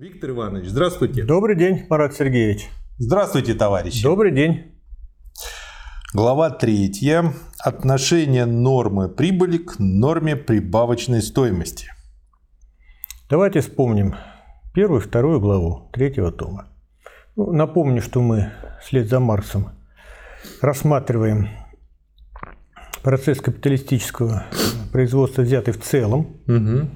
Виктор Иванович, здравствуйте. Добрый день, Марат Сергеевич. Здравствуйте, товарищи. Добрый день. Глава третья. Отношение нормы прибыли к норме прибавочной стоимости. Давайте вспомним первую вторую главу третьего тома. Ну, напомню, что мы вслед за Марсом рассматриваем процесс капиталистического производства, взятый в целом, Угу.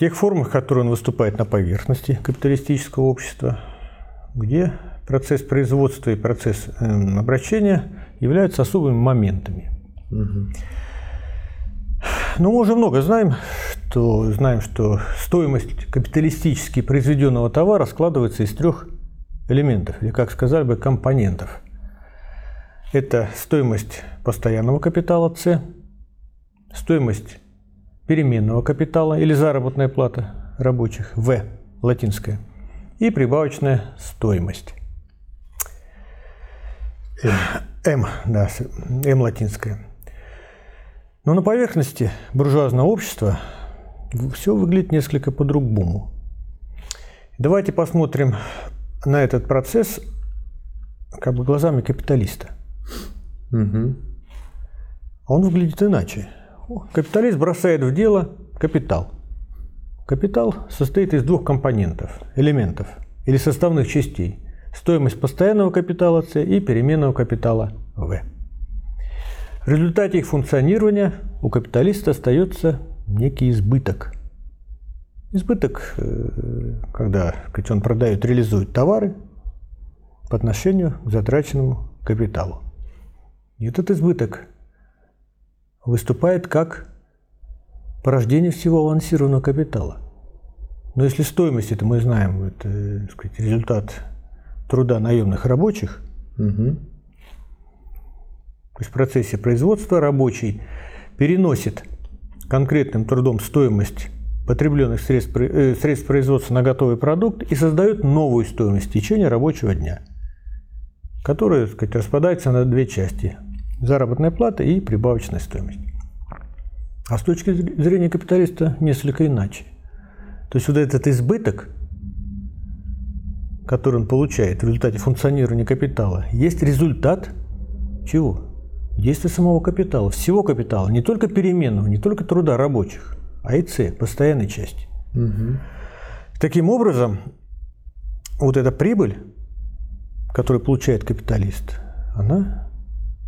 Тех формах, в которых он выступает на поверхности капиталистического общества, где процесс производства и процесс эм, обращения являются особыми моментами. Ну, мы уже много знаем, что знаем, что стоимость капиталистически произведенного товара складывается из трех элементов, или, как сказали бы, компонентов. Это стоимость постоянного капитала С, стоимость переменного капитала или заработная плата рабочих В, латинская, и прибавочная стоимость. М, да, М латинская. Но на поверхности буржуазного общества все выглядит несколько по-другому. Давайте посмотрим на этот процесс как бы глазами капиталиста. Угу. Он выглядит иначе. Капиталист бросает в дело капитал. Капитал состоит из двух компонентов, элементов или составных частей. Стоимость постоянного капитала С и переменного капитала В. В результате их функционирования у капиталиста остается некий избыток. Избыток, э, когда сказать, он продает, реализует товары по отношению к затраченному капиталу. И этот избыток выступает как порождение всего авансированного капитала. Но если стоимость, это мы знаем, это сказать, результат труда наемных рабочих, Угу. то есть в процессе производства рабочий переносит конкретным трудом стоимость потребленных средств, э, средств производства на готовый продукт и создает новую стоимость в течение рабочего дня, которая так сказать, распадается на две части – заработная плата и прибавочная стоимость. А с точки зрения капиталиста несколько иначе. То есть вот этот избыток, который он получает в результате функционирования капитала, есть результат чего? Действия самого капитала, всего капитала, не только переменного, не только труда рабочих, а и С, постоянной части. Таким образом, вот эта прибыль, которую получает капиталист, она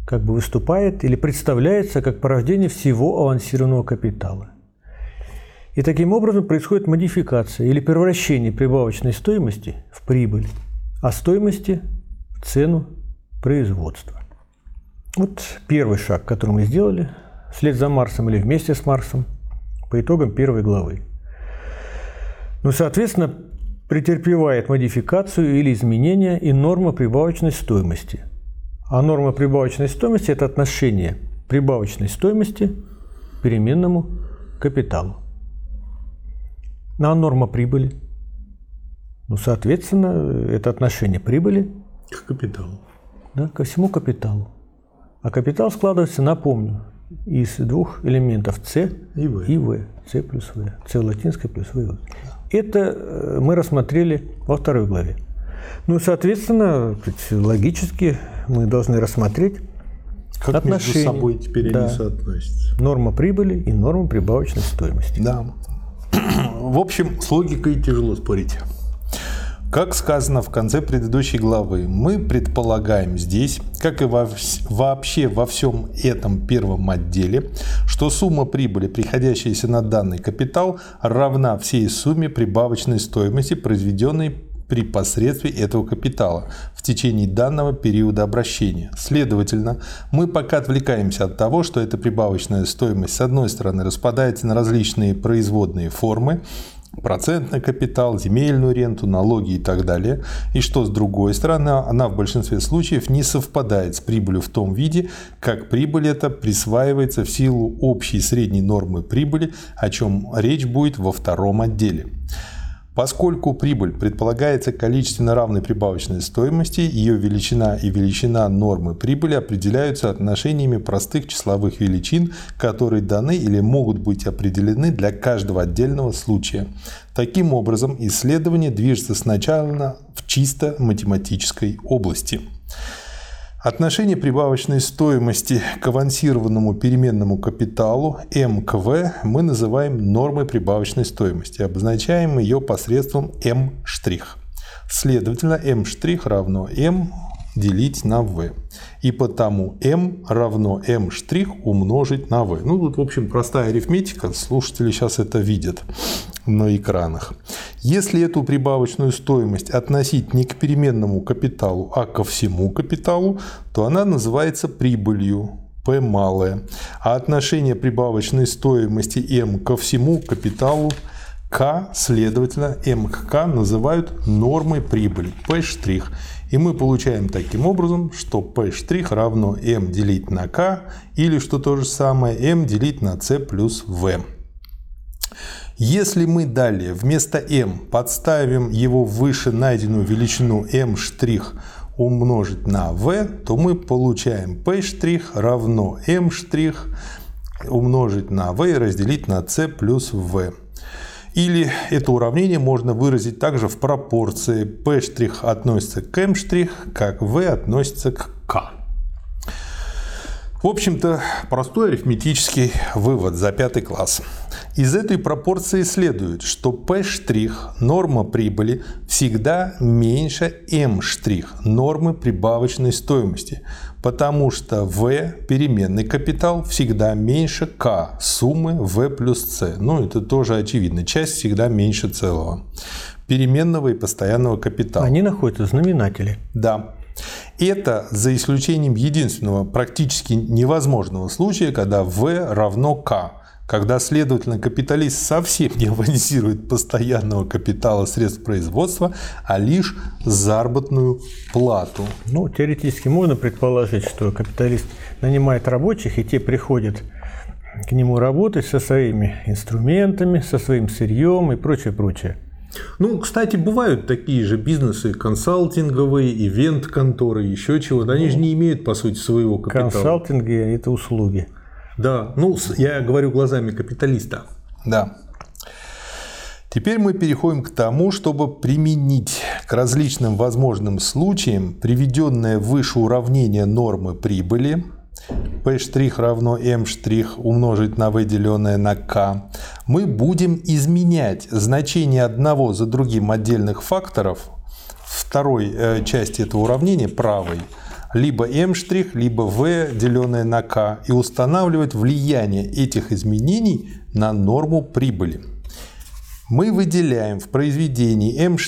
как бы выступает или представляется как порождение всего авансированного капитала. И таким образом происходит модификация или превращение прибавочной стоимости в прибыль, а стоимости в цену производства. Вот первый шаг, который мы сделали, вслед за Марсом или вместе с Марсом, по итогам первой главы. Ну, соответственно, претерпевает модификацию или изменение и норма прибавочной стоимости. А норма прибавочной стоимости – это отношение прибавочной стоимости к переменному капиталу. Ну, а норма прибыли? Ну, соответственно, это отношение прибыли К капиталу. да, ко всему капиталу. А капитал складывается, напомню, из двух элементов С И В. и В. С плюс В. С латинское плюс В. Это э, мы рассмотрели во второй главе. Ну, соответственно, логически мы должны рассмотреть Как между Отношения. собой теперь Да. они соотносятся? норму прибыли и норму прибавочной стоимости. Да. В общем, с логикой тяжело спорить. Как сказано в конце предыдущей главы, мы предполагаем здесь, как и во вообще во всем этом первом отделе, что сумма прибыли, приходящаяся на данный капитал, равна всей сумме прибавочной стоимости, произведенной при посредстве этого капитала в течение данного периода обращения. Следовательно, мы пока отвлекаемся от того, что эта прибавочная стоимость с одной стороны распадается на различные производные формы, процентный капитал, земельную ренту, налоги и так далее, и что с другой стороны она в большинстве случаев не совпадает с прибылью в том виде, как прибыль эта присваивается в силу общей средней нормы прибыли, о чем речь будет во втором отделе. Поскольку прибыль предполагается количественно равной прибавочной стоимости, ее величина и величина нормы прибыли определяются отношениями простых числовых величин, которые даны или могут быть определены для каждого отдельного случая. Таким образом, исследование движется сначала в чисто математической области. Отношение прибавочной стоимости к авансированному переменному капиталу МКВ мы называем нормой прибавочной стоимости, обозначаем ее посредством М'. Следовательно, М' равно М делить на v. И потому m равно m' умножить на v. Ну, тут, в общем, простая арифметика. Слушатели сейчас это видят на экранах. Если эту прибавочную стоимость относить не к переменному капиталу, а ко всему капиталу, то она называется прибылью. P малое. А отношение прибавочной стоимости m ко всему капиталу К, следовательно, m к К называют нормой прибыли, P'. И мы получаем таким образом, что P' равно m делить на k, или что то же самое, m делить на c плюс v. Если мы далее вместо m подставим его выше найденную величину m' умножить на v, то мы получаем P' равно m' умножить на v и разделить на c плюс v. Или это уравнение можно выразить также в пропорции p' относится к m', как v относится к k. В общем-то, простой арифметический вывод за пятый класс. Из этой пропорции следует, что P' норма прибыли всегда меньше M' нормы прибавочной стоимости, потому что V переменный капитал всегда меньше K суммы V плюс C. Ну, это тоже очевидно. Часть всегда меньше целого. Переменного и постоянного капитала. Они находятся в знаменателе. Да. Это за исключением единственного практически невозможного случая, когда V равно K когда, следовательно, капиталист совсем не авансирует постоянного капитала средств производства, а лишь заработную плату. Ну, теоретически можно предположить, что капиталист нанимает рабочих, и те приходят к нему работать со своими инструментами, со своим сырьем и прочее, прочее. Ну, кстати, бывают такие же бизнесы консалтинговые, ивент-конторы, еще чего-то. Они ну, же не имеют, по сути, своего капитала. Консалтинги – это услуги. Да, ну, я говорю глазами капиталиста. Да. Теперь мы переходим к тому, чтобы применить к различным возможным случаям приведенное выше уравнение нормы прибыли P' равно M' умножить на V деленное на K, мы будем изменять значение одного за другим отдельных факторов второй э, части этого уравнения, правой, либо m', либо v, деленное на k, и устанавливать влияние этих изменений на норму прибыли. Мы выделяем в произведении m'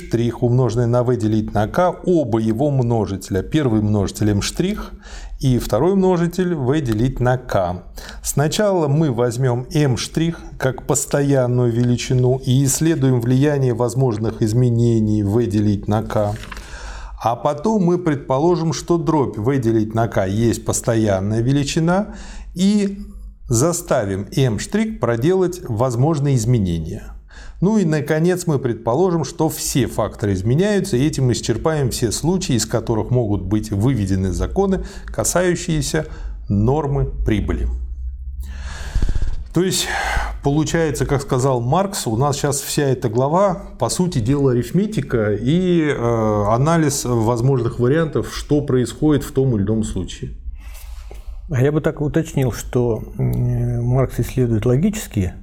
умноженное на v делить на k оба его множителя. Первый множитель m' и второй множитель v делить на k. Сначала мы возьмем m' как постоянную величину и исследуем влияние возможных изменений v делить на k. А потом мы предположим, что дробь выделить на k есть постоянная величина и заставим m' проделать возможные изменения. Ну и, наконец, мы предположим, что все факторы изменяются, и этим исчерпаем все случаи, из которых могут быть выведены законы, касающиеся нормы прибыли. То есть, получается, как сказал Маркс, у нас сейчас вся эта глава, по сути дела, арифметика и э, анализ возможных вариантов, что происходит в том или ином случае. А я бы так уточнил, что Маркс исследует логические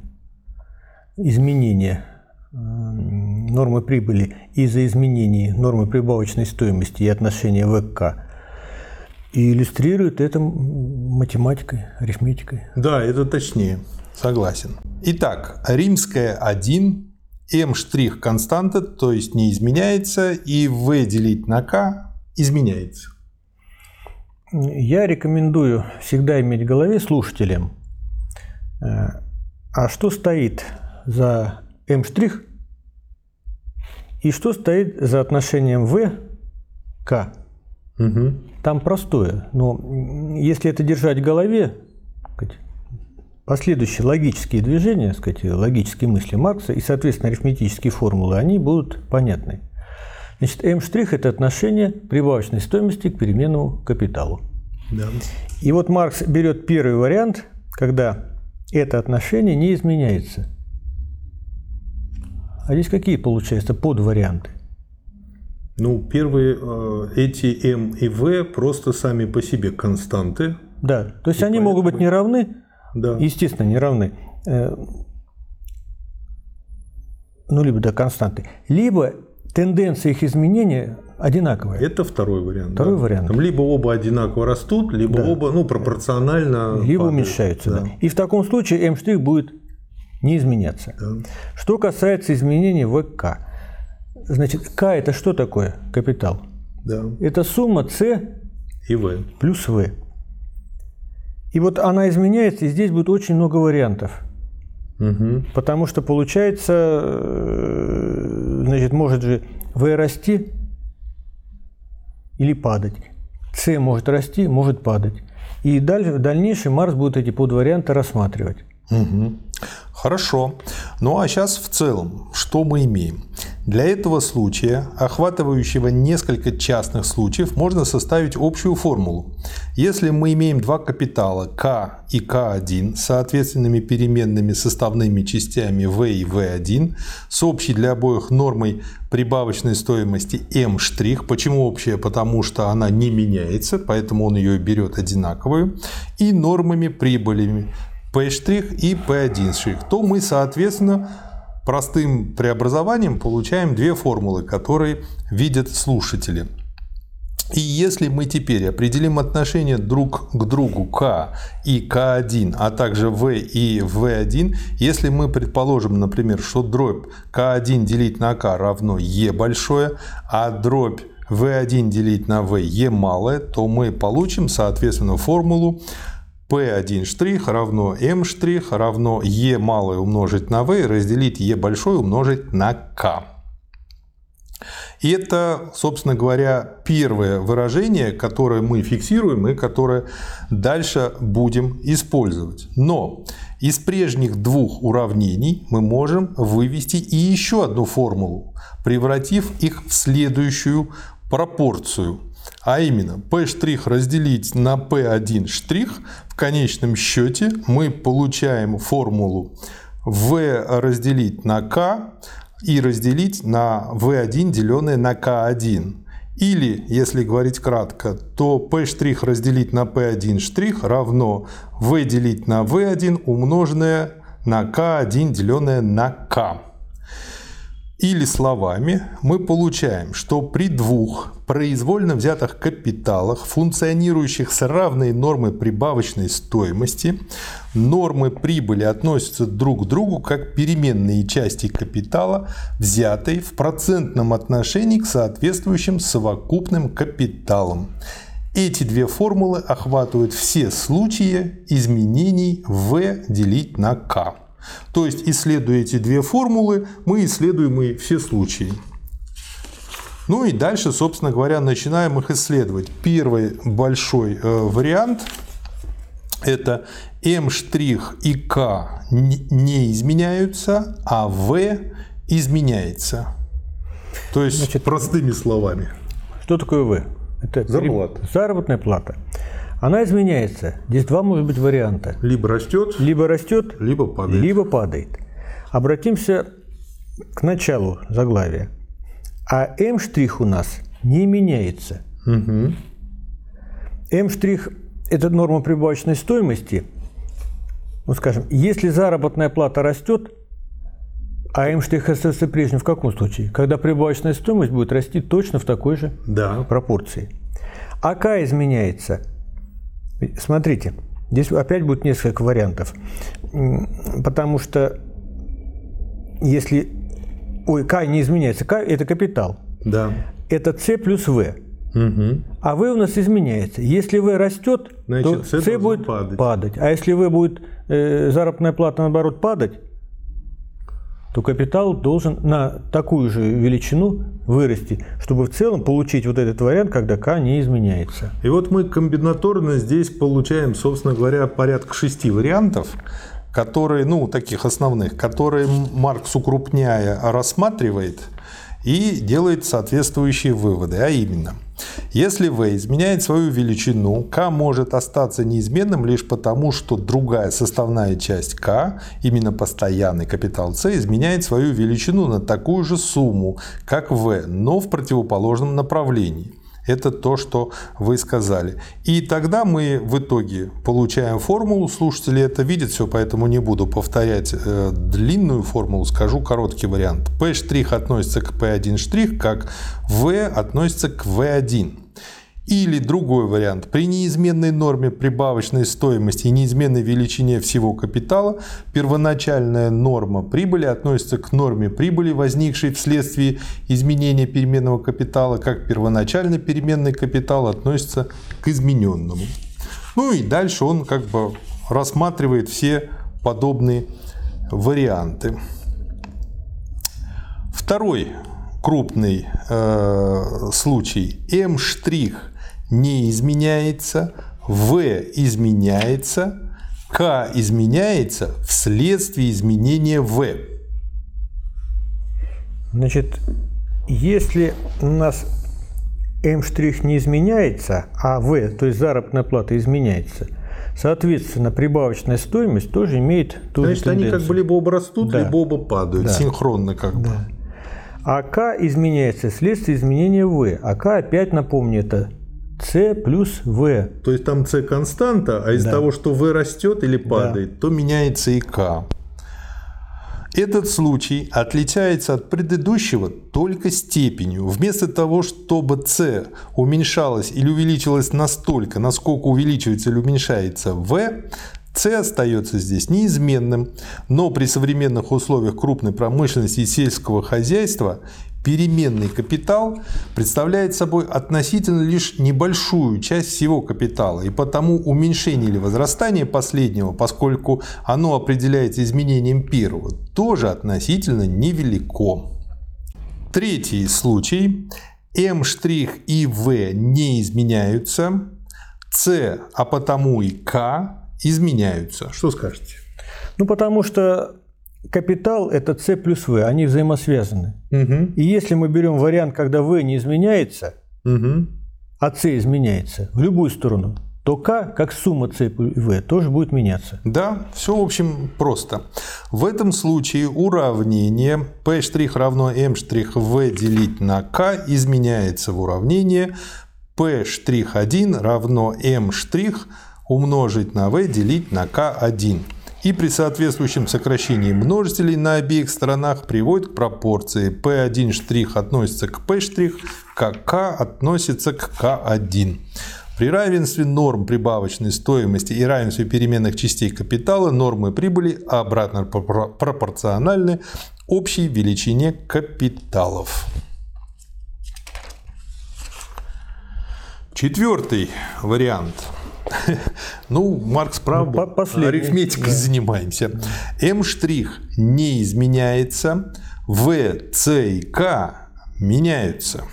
изменения э, нормы прибыли из-за изменений нормы прибавочной стоимости и отношения ВК и иллюстрирует это математикой, арифметикой. Да, это точнее. Согласен. Итак, римская 1, m' константа, то есть не изменяется, и v делить на k изменяется. Я рекомендую всегда иметь в голове слушателям, э, а что стоит за m' и что стоит за отношением v k. Угу. Там простое, но если это держать в голове, последующие логические движения, сказать, логические мысли Маркса и, соответственно, арифметические формулы, они будут понятны. Значит, М' – это отношение прибавочной стоимости к переменному капиталу. Да. И вот Маркс берет первый вариант, когда это отношение не изменяется. А здесь какие, получается, подварианты? Ну, первые, э, эти М и В просто сами по себе константы. Да, то есть и они могут быть не равны, да. естественно, не равны, э, ну, либо да, константы, либо тенденция их изменения одинаковая. Это второй вариант. Второй да. вариант. Там либо оба одинаково растут, либо Да. оба ну, пропорционально Либо падают. уменьшаются. Да. Да. И в таком случае М' будет не изменяться. Да. Что касается изменений в К. Значит, К это что такое капитал? Да. Это сумма С И В. плюс В. И вот она изменяется, и здесь будет очень много вариантов. Угу. Потому что получается, э, значит, может же В расти или падать. С может расти, может падать. И дальше, в дальнейшем Марс будет эти подварианты рассматривать. Мгм. Хорошо. Ну а сейчас в целом, что мы имеем? Для этого случая, охватывающего несколько частных случаев, можно составить общую формулу. Если мы имеем два капитала К и К1 с соответственными переменными составными частями В и В1 с общей для обоих нормой прибавочной стоимости М'. Почему общая? Потому что она не меняется, поэтому он ее берет одинаковую. И нормами прибылями P' и P1', то мы, соответственно, простым преобразованием получаем две формулы, которые видят слушатели. И если мы теперь определим отношение друг к другу К и К1, а также В и В1, если мы предположим, например, что дробь К1 делить на К равно Е большое, а дробь В1 делить на В Е малое, то мы получим, соответственно, формулу P1' штрих равно M' штрих равно E малое умножить на V разделить E большое умножить на K. И это, собственно говоря, первое выражение, которое мы фиксируем и которое дальше будем использовать. Но из прежних двух уравнений мы можем вывести и еще одну формулу, превратив их в следующую пропорцию. А именно, P' разделить на P1' в конечном счете мы получаем формулу V разделить на K и разделить на V1 деленное на K1. Или, если говорить кратко, то P' разделить на P1' равно V делить на V1 умноженное на K1 деленное на K. Или словами мы получаем, что при двух произвольно взятых капиталах, функционирующих с равной нормой прибавочной стоимости, нормы прибыли относятся друг к другу как переменные части капитала, взятые в процентном отношении к соответствующим совокупным капиталам. Эти две формулы охватывают все случаи изменений v делить на k. То есть, исследуя эти две формулы, мы исследуем и все случаи. Ну и дальше, собственно говоря, начинаем их исследовать. Первый большой э, вариант – это M' и K не изменяются, а V изменяется. То есть, Значит, простыми словами. Что такое В? Это Зарплата. Заработная плата. Она изменяется. Здесь два может быть варианта. Либо растет, Либо растет, либо падает. либо падает. Обратимся к началу заглавия. А М' у нас не меняется. Мгм. М' – это норма прибавочной стоимости. Ну, скажем, если заработная плата растет, а М' остается прежним в каком случае? Когда прибавочная стоимость будет расти точно в такой же Да. пропорции. А К изменяется. Смотрите, здесь опять будет несколько вариантов. Потому что если... Ой, К не изменяется. К – это капитал. Да. Это С плюс В. Мгм. А В у нас изменяется. Если В растет, Значит, то С будет падать. А если В будет э, заработная плата, наоборот, падать, то капитал должен на такую же величину вырасти, чтобы в целом получить вот этот вариант, когда К не изменяется. И вот мы комбинаторно здесь получаем, собственно говоря, порядка шести вариантов. которые, ну, таких основных, которые Маркс, укрупняя, рассматривает и делает соответствующие выводы, а именно – если v изменяет свою величину, k может остаться неизменным лишь потому, что другая составная часть k, именно постоянный капитал c, изменяет свою величину на такую же сумму, как v, но в противоположном направлении. Это то, что вы сказали. И тогда мы в итоге получаем формулу. Слушатели это видят все, поэтому не буду повторять э, длинную формулу, скажу короткий вариант. P' относится к P1', как V относится к V1. Или другой вариант. При неизменной норме прибавочной стоимости и неизменной величине всего капитала первоначальная норма прибыли относится к норме прибыли, возникшей вследствие изменения переменного капитала, как первоначальный переменный капитал относится к измененному. Ну и дальше он как бы рассматривает все подобные варианты. Второй крупный э, случай. М' не изменяется, В изменяется, К изменяется вследствие изменения В. Значит, если у нас М' не изменяется, а В, то есть заработная плата, изменяется, соответственно, прибавочная стоимость тоже имеет ту Значит, же они как бы либо оба растут, да. либо оба падают, да. синхронно как да. бы. А К изменяется вследствие изменения В. А К, опять напомню, это С плюс В. То есть там С константа, а из да. того, что В растет или падает, да. то меняется и К. Этот случай отличается от предыдущего только степенью. Вместо того, чтобы c уменьшалось или увеличилось настолько, насколько увеличивается или уменьшается v, c остается здесь неизменным, но при современных условиях крупной промышленности и сельского хозяйства переменный капитал представляет собой относительно лишь небольшую часть всего капитала, и потому уменьшение или возрастание последнего, поскольку оно определяется изменением первого, тоже относительно невелико. Третий случай. М' и В не изменяются, С, а потому и К изменяются. Что скажете? Ну, потому что капитал – это С плюс В, они взаимосвязаны. Угу. И если мы берем вариант, когда В не изменяется, угу. а С изменяется в любую сторону, то К, как сумма С и В, тоже будет меняться. Да, все, в общем, просто. В этом случае уравнение P' равно M' V делить на К изменяется в уравнение P'1 равно M' умножить на V делить на К1 и при соответствующем сокращении множителей на обеих сторонах приводит к пропорции P1' штрих относится к P', как K относится к K1. При равенстве норм прибавочной стоимости и равенстве переменных частей капитала нормы прибыли обратно пропорциональны общей величине капиталов. Четвертый вариант – Ну, Маркс прав, ну, арифметикой да. занимаемся. М' не изменяется, В, С и К меняются.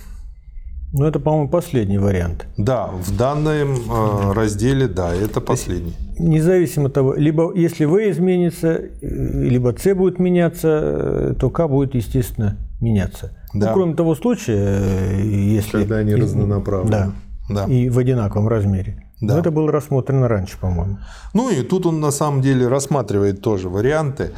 Ну, это, по-моему, последний вариант. Да, в данном э, разделе, да, это последний. Независимо от того, либо если В изменится, э, либо С будет меняться, э, то К будет, естественно, меняться. Ну, да. Ну, кроме того случая, э, если... Когда они разнонаправлены. Да, да. И в одинаковом размере. Да. Но это было рассмотрено раньше, по-моему. Ну и тут он на самом деле рассматривает тоже варианты.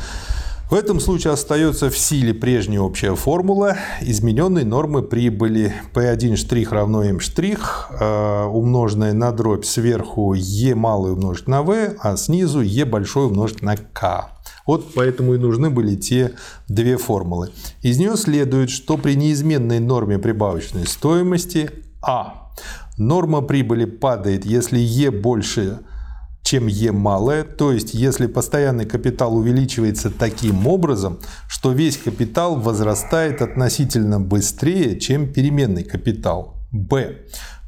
В этом случае остается в силе прежняя общая формула измененной нормы прибыли P1' штрих равно M', э, умноженное на дробь сверху E малый умножить на V, а снизу E большой умножить на K. Вот поэтому и нужны были те две формулы. Из нее следует, что при неизменной норме прибавочной стоимости А Норма прибыли падает, если Е больше, чем Е малое, то есть если постоянный капитал увеличивается таким образом, что весь капитал возрастает относительно быстрее, чем переменный капитал. Б.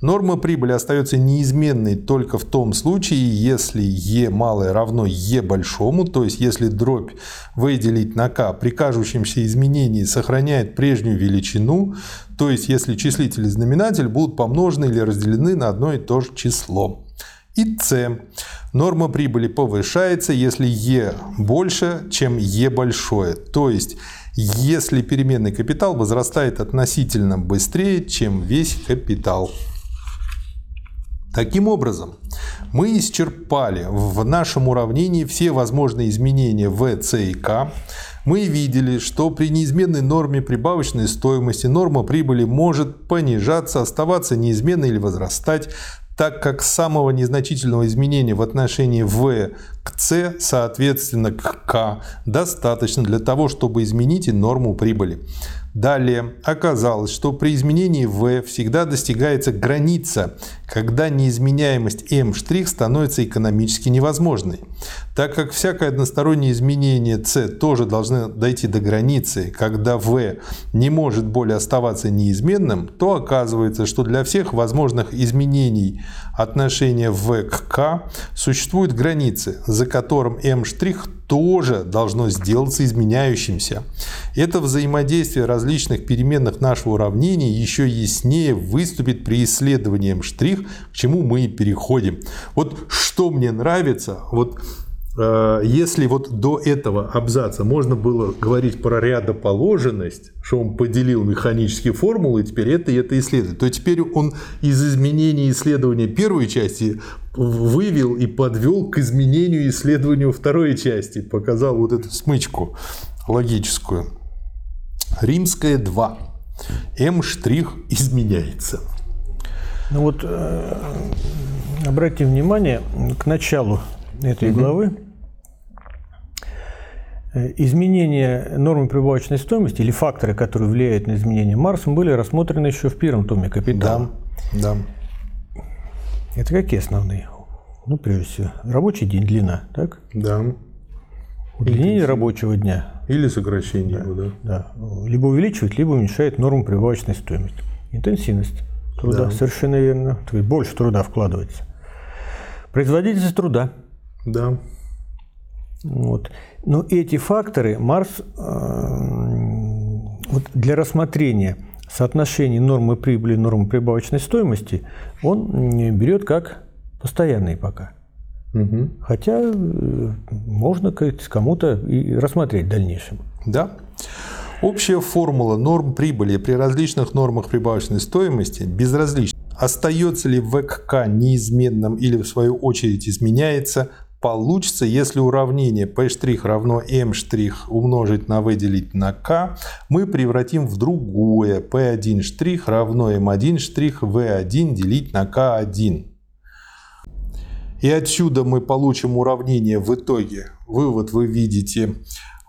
Норма прибыли остается неизменной только в том случае, если Е малое равно Е большому, то есть если дробь выделить на К при кажущемся изменении сохраняет прежнюю величину, то есть если числитель и знаменатель будут помножены или разделены на одно и то же число. И С. Норма прибыли повышается, если Е больше, чем Е большое. То есть, если переменный капитал возрастает относительно быстрее, чем весь капитал. Таким образом, мы исчерпали в нашем уравнении все возможные изменения в, С и К. Мы видели, что при неизменной норме прибавочной стоимости норма прибыли может понижаться, оставаться неизменной или возрастать так как самого незначительного изменения в отношении В к С, соответственно к К, достаточно для того, чтобы изменить и норму прибыли. Далее оказалось, что при изменении v всегда достигается граница, когда неизменяемость m' становится экономически невозможной. Так как всякое одностороннее изменение c тоже должно дойти до границы, когда v не может более оставаться неизменным, то оказывается, что для всех возможных изменений отношения v к k существуют границы, за которым m' тоже должно сделаться изменяющимся. Это взаимодействие различных переменных нашего уравнения еще яснее выступит при исследовании штрих, к чему мы переходим. Вот что мне нравится, вот если вот до этого абзаца можно было говорить про рядоположенность, что он поделил механические формулы, и теперь это и это исследует, то теперь он из изменения исследования первой части вывел и подвел к изменению исследованию второй части, показал вот эту смычку логическую. Римская 2. М' изменяется. Ну вот э, обратите внимание к началу этой угу. главы. Э, изменения нормы прибавочной стоимости или факторы, которые влияют на изменение Марсом, были рассмотрены еще в первом томе «Капитал». Да, да. Это какие основные? Ну, прежде всего, рабочий день, длина, так? Да. Удлинение рабочего дня. Или сокращение да, его, да. да. Либо увеличивает, либо уменьшает норму прибавочной стоимости. Интенсивность труда, да. совершенно верно. То есть больше труда вкладывается. Производительность труда. Да. Вот. Но эти факторы Марс э, вот для рассмотрения соотношений нормы прибыли и нормы прибавочной стоимости он берет как постоянные пока. Угу. Хотя э, можно кому-то и рассмотреть в дальнейшем. Да. Общая формула норм прибыли при различных нормах прибавочной стоимости безразлична. Остается ли ВКК неизменным или в свою очередь изменяется, получится, если уравнение p' равно m' умножить на v делить на k, мы превратим в другое p1' равно m1' v1 делить на k1. И отсюда мы получим уравнение в итоге. Вывод вы видите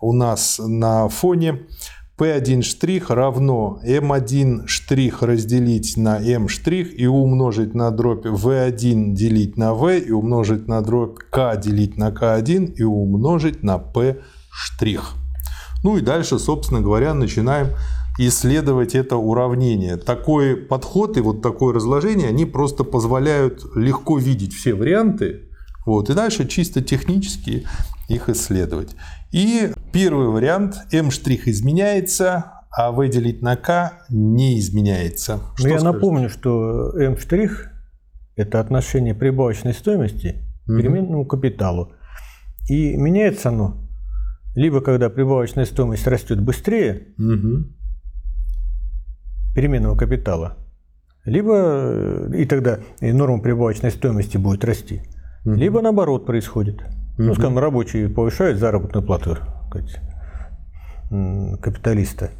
у нас на фоне. P1 штрих равно M1 штрих разделить на M штрих и умножить на дробь V1 делить на V и умножить на дробь K делить на K1 и умножить на P штрих. Ну и дальше, собственно говоря, начинаем исследовать это уравнение. Такой подход и вот такое разложение, они просто позволяют легко видеть все варианты, вот, и дальше чисто технически их исследовать. И первый вариант m' изменяется, а выделить на k не изменяется. Ну, что я скажете? напомню, что m' это отношение прибавочной стоимости к угу. переменному капиталу. И меняется оно либо когда прибавочная стоимость растет быстрее угу. переменного капитала, либо э, и тогда и норма прибавочной стоимости будет расти, угу. либо наоборот происходит. Ну, скажем, рабочие повышают заработную плату сказать, капиталиста.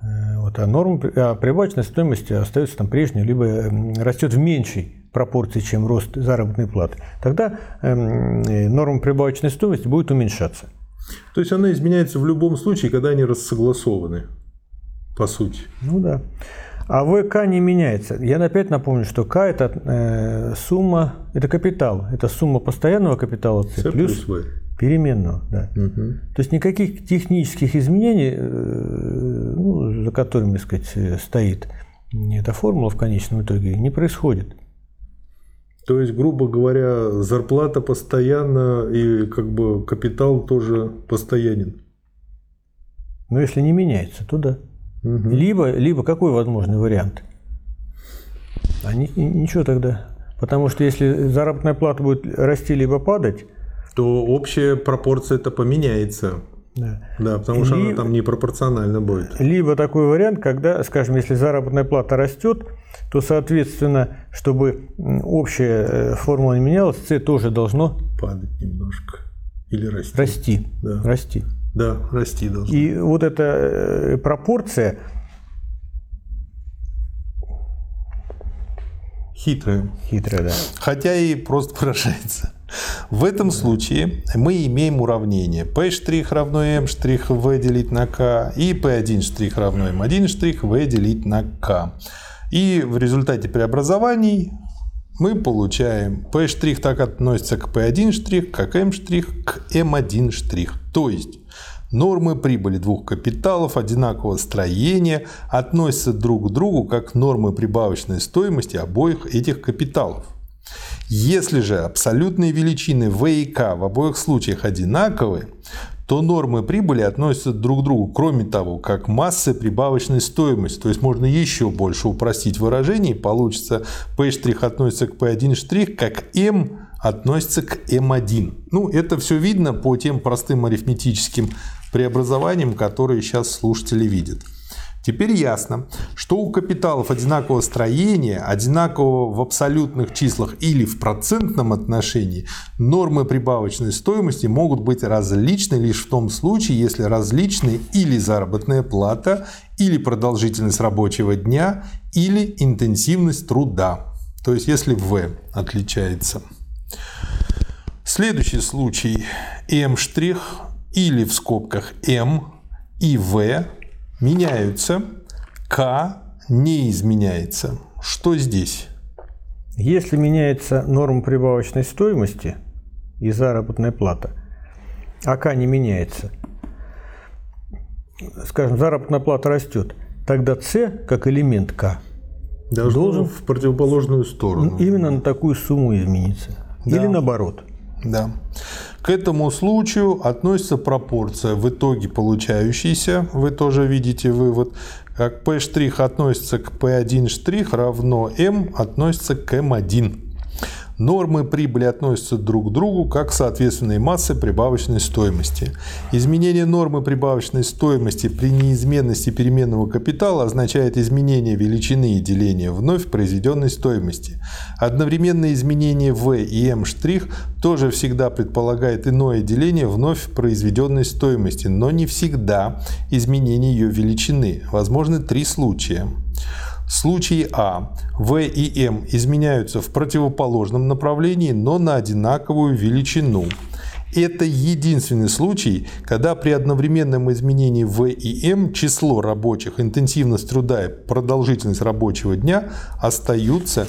Э, вот, а, норма, а прибавочная стоимость остается там прежней, либо растет в меньшей пропорции, чем рост заработной платы. Тогда эм, э, норма прибавочной стоимости будет уменьшаться. То есть она изменяется в любом случае, когда они рассогласованы, по сути. Ну да. А ВК не меняется. Я опять напомню, что К это э, сумма, это капитал, это сумма постоянного капитала С плюс, плюс переменного. Да. Угу. То есть никаких технических изменений, э, ну, за которыми, так сказать, стоит эта формула в конечном итоге, не происходит. То есть, грубо говоря, зарплата постоянна и как бы капитал тоже постоянен. Но если не меняется, то да. Угу. Либо, либо какой возможный вариант? А ни, ничего тогда. Потому что если заработная плата будет расти либо падать, то общая пропорция это поменяется. Да. да, потому что Ли... она там непропорционально будет. Либо такой вариант, когда, скажем, если заработная плата растет, то, соответственно, чтобы общая э, формула не менялась, С тоже должно падать немножко. Или расти. Расти. Да. Расти. Да, расти должно. И вот эта э, пропорция, Хитрая. Хитрая, да. Хотя и просто выражается. В этом случае мы имеем уравнение p' равно m' v делить на k и p1' равно m1' v делить на k. И в результате преобразований мы получаем p' так относится к p1', как m' к m1'. То есть Нормы прибыли двух капиталов одинакового строения относятся друг к другу как нормы прибавочной стоимости обоих этих капиталов. Если же абсолютные величины v и k в обоих случаях одинаковы, то нормы прибыли относятся друг к другу, кроме того, как массы прибавочной стоимости. То есть можно еще больше упростить выражение, получится p' относится к p1' как m относится к m1. Ну, это все видно по тем простым арифметическим преобразованиям, которые сейчас слушатели видят. Теперь ясно, что у капиталов одинакового строения, одинакового в абсолютных числах или в процентном отношении, нормы прибавочной стоимости могут быть различны лишь в том случае, если различны или заработная плата, или продолжительность рабочего дня, или интенсивность труда. То есть если V отличается. Следующий случай M' или в скобках M и V меняются, К не изменяется. Что здесь? Если меняется норма прибавочной стоимости и заработная плата, а К не меняется, скажем, заработная плата растет, тогда С, как элемент К, Должен, должен в противоположную сторону. Именно на такую сумму измениться. Да. Или наоборот. Да. К этому случаю относится пропорция в итоге получающейся, вы тоже видите вывод, как P' относится к P1' равно M относится к M1. Нормы прибыли относятся друг к другу как соответственные массы прибавочной стоимости. Изменение нормы прибавочной стоимости при неизменности переменного капитала означает изменение величины и деления вновь произведенной стоимости. Одновременное изменение v и m' тоже всегда предполагает иное деление вновь произведенной стоимости, но не всегда изменение ее величины. Возможны три случая. Случай А. В и М изменяются в противоположном направлении, но на одинаковую величину. Это единственный случай, когда при одновременном изменении В и М число рабочих, интенсивность труда и продолжительность рабочего дня остаются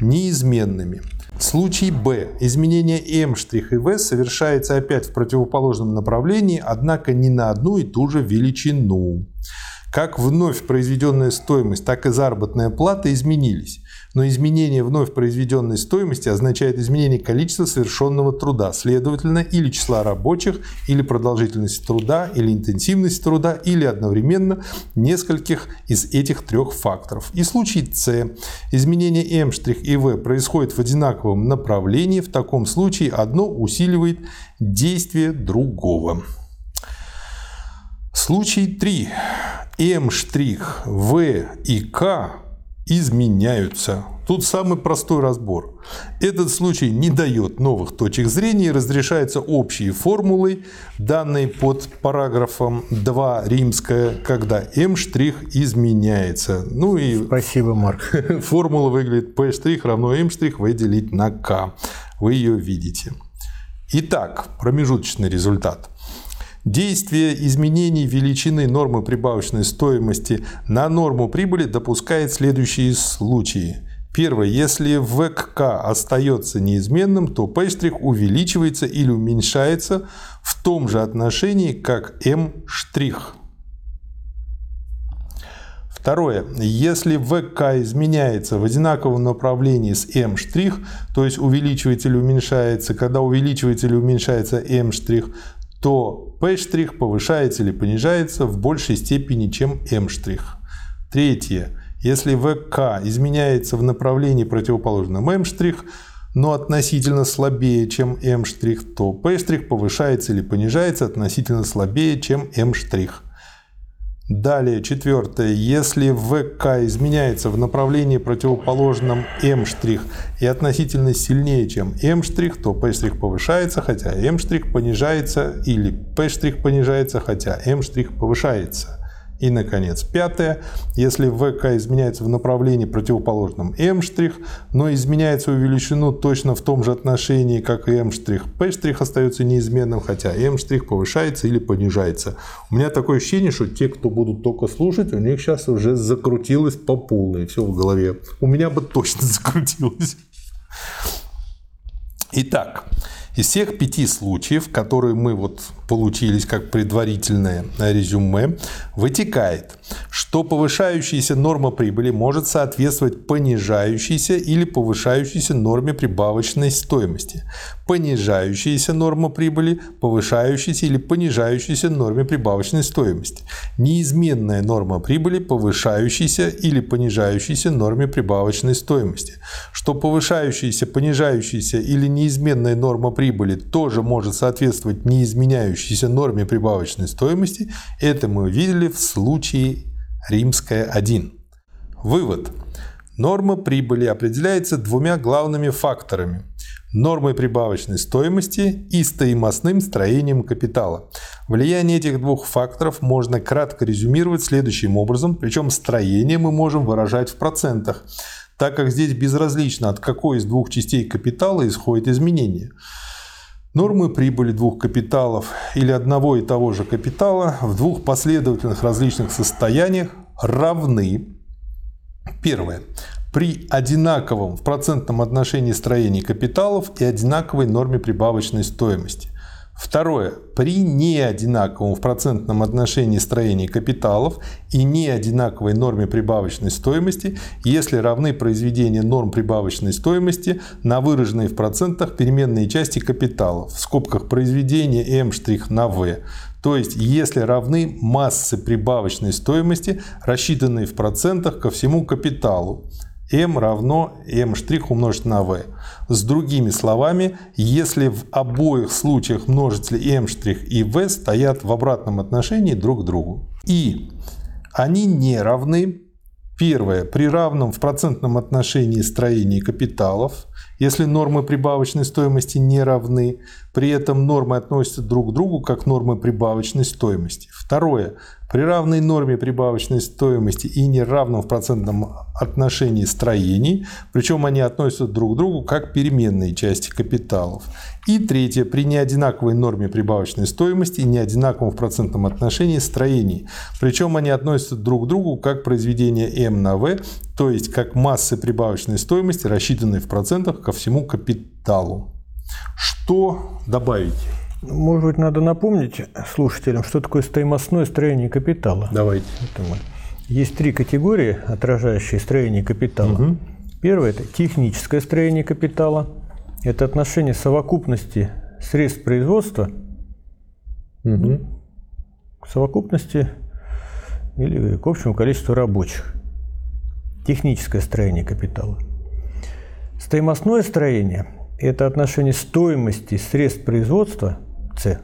неизменными. Случай Б. Изменение М' и В совершается опять в противоположном направлении, однако не на одну и ту же величину. Как вновь произведенная стоимость, так и заработная плата изменились. Но изменение вновь произведенной стоимости означает изменение количества совершенного труда, следовательно, или числа рабочих, или продолжительности труда, или интенсивность труда, или одновременно нескольких из этих трех факторов. И случай С. Изменение М' и В происходит в одинаковом направлении. В таком случае одно усиливает действие другого. Случай 3. М', В и К изменяются. Тут самый простой разбор. Этот случай не дает новых точек зрения и разрешается общей формулой, данной под параграфом 2 римская, когда М' изменяется. Ну и Спасибо, Марк. Формула выглядит P' равно М' В делить на К. Вы ее видите. Итак, промежуточный результат. Действие изменений величины нормы прибавочной стоимости на норму прибыли допускает следующие случаи. Первое. Если ВК остается неизменным, то P' увеличивается или уменьшается в том же отношении, как M'. Второе. Если ВК изменяется в одинаковом направлении с M', то есть увеличивается или уменьшается, когда увеличивается или уменьшается M', то P' повышается или понижается в большей степени, чем M'. Третье. Если ВК изменяется в направлении противоположном М', но относительно слабее, чем М', то P' повышается или понижается относительно слабее, чем М'. Далее, четвертое. Если ВК изменяется в направлении противоположном М' и относительно сильнее, чем М', то P' повышается, хотя М' понижается, или P' понижается, хотя М' повышается. И, наконец, пятое. Если ВК изменяется в направлении противоположном М', но изменяет свою величину точно в том же отношении, как и М', P' остается неизменным, хотя М' повышается или понижается. У меня такое ощущение, что те, кто будут только слушать, у них сейчас уже закрутилось по полной все в голове. У меня бы точно закрутилось. Итак, из всех пяти случаев, которые мы вот получились как предварительное резюме, вытекает, что повышающаяся норма прибыли может соответствовать понижающейся или повышающейся норме прибавочной стоимости. Понижающаяся норма прибыли, повышающейся или понижающейся норме прибавочной стоимости. Неизменная норма прибыли, повышающейся или понижающейся норме прибавочной стоимости. Что повышающаяся, понижающаяся или неизменная норма прибыли прибыли тоже может соответствовать неизменяющейся норме прибавочной стоимости, это мы увидели в случае Римская 1. Вывод. Норма прибыли определяется двумя главными факторами – нормой прибавочной стоимости и стоимостным строением капитала. Влияние этих двух факторов можно кратко резюмировать следующим образом, причем строение мы можем выражать в процентах, так как здесь безразлично, от какой из двух частей капитала исходит изменение. Нормы прибыли двух капиталов или одного и того же капитала в двух последовательных различных состояниях равны. Первое. При одинаковом в процентном отношении строении капиталов и одинаковой норме прибавочной стоимости. Второе. При неодинаковом в процентном отношении строении капиталов и неодинаковой норме прибавочной стоимости, если равны произведения норм прибавочной стоимости на выраженные в процентах переменные части капиталов, в скобках произведения m' на v, то есть если равны массы прибавочной стоимости, рассчитанные в процентах ко всему капиталу, m равно m' умножить на v. С другими словами, если в обоих случаях множители m' и v стоят в обратном отношении друг к другу. И они не равны. Первое. При равном в процентном отношении строении капиталов, если нормы прибавочной стоимости не равны, при этом нормы относятся друг к другу как нормы прибавочной стоимости. Второе. При равной норме прибавочной стоимости и неравном в процентном отношении строений, причем они относятся друг к другу как переменные части капиталов. И третье. При неодинаковой норме прибавочной стоимости и неодинаковом в процентном отношении строений, причем они относятся друг к другу как произведение m на v, то есть как массы прибавочной стоимости, рассчитанные в процентах ко всему капиталу. Что добавить? Может быть, надо напомнить слушателям, что такое стоимостное строение капитала. Давайте. Есть три категории, отражающие строение капитала. Угу. Первое – это техническое строение капитала. Это отношение совокупности средств производства угу. к совокупности или к общему количеству рабочих. Техническое строение капитала. Стоимостное строение – это отношение стоимости средств производства – С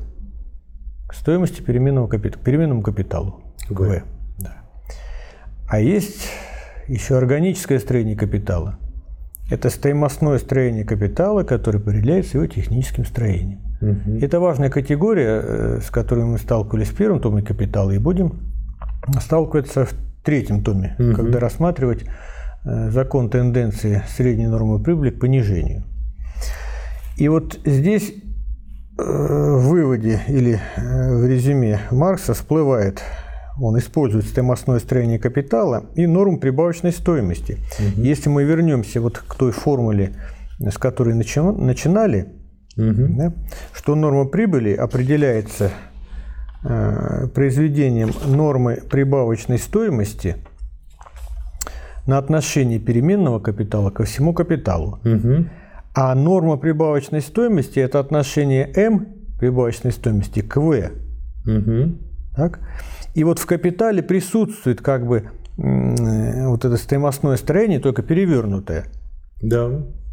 к стоимости переменного капитала, переменному капиталу В. Да. А есть еще органическое строение капитала. Это стоимостное строение капитала, которое определяется его техническим строением. Угу. Это важная категория, э, с которой мы сталкивались в первом томе капитала и будем сталкиваться в третьем томе, угу. когда рассматривать э, закон тенденции средней нормы прибыли к понижению. И вот здесь в выводе или в резюме Маркса всплывает он использует стоимостное строение капитала и норму прибавочной стоимости. Угу. Если мы вернемся вот к той формуле, с которой начинали, угу. да, что норма прибыли определяется э, произведением нормы прибавочной стоимости на отношение переменного капитала ко всему капиталу. Угу. А норма прибавочной стоимости – это отношение m прибавочной стоимости к v. Угу. Так? И вот в капитале присутствует как бы вот это стоимостное строение, только перевернутое. Да.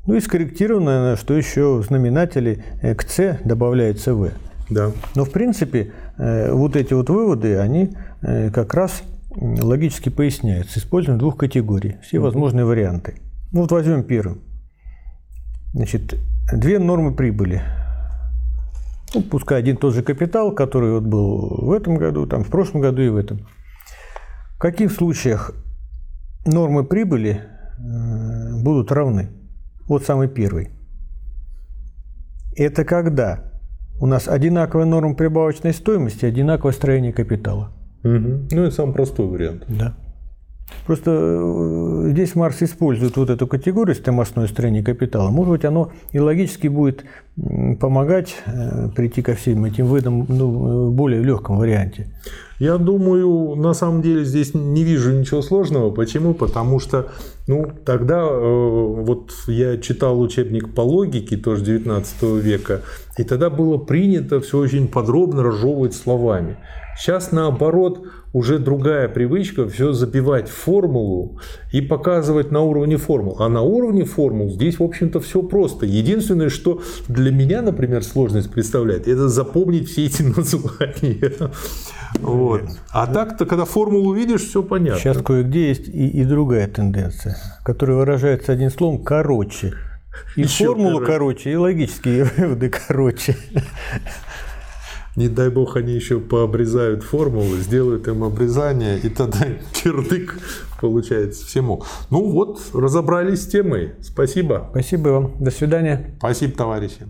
Ну и скорректированное, что еще в знаменателе э, к С добавляется В. Да. Но в принципе э, вот эти вот выводы, они э, как раз м, логически поясняются. Используем двух категорий, все возможные варианты. Ну вот возьмем первым. Значит, две нормы прибыли. Ну, пускай один и тот же капитал, который вот был в этом году, там, в прошлом году и в этом. В каких случаях нормы прибыли э, будут равны? Вот самый первый. Это когда у нас одинаковая норма прибавочной стоимости, одинаковое строение капитала. Мгм. Ну, это самый простой вариант. Да. Просто э, здесь Маркс использует вот эту категорию стоимостное строение капитала. Может быть, оно и логически будет помогать э, прийти ко всем этим выдам ну, в более легком варианте. Я думаю, на самом деле здесь не вижу ничего сложного. Почему? Потому что, ну, тогда э, вот я читал учебник по логике, тоже 19 века, и тогда было принято все очень подробно разжевывать словами. Сейчас, наоборот, уже другая привычка все забивать в формулу и показывать на уровне формул. А на уровне формул здесь, в общем-то, все просто. Единственное, что для меня, например, сложность представляет, это запомнить все эти названия. Вот. А так-то, когда формулу видишь, все понятно. Сейчас кое-где есть и, и другая тенденция, которая выражается одним словом «короче». И Еще формулу короче. короче, и логические выводы короче. Не дай бог они еще пообрезают формулы, сделают им обрезание, и тогда кирдык получается всему. Ну вот, разобрались с темой. Спасибо. Спасибо вам. До свидания. Спасибо, товарищи.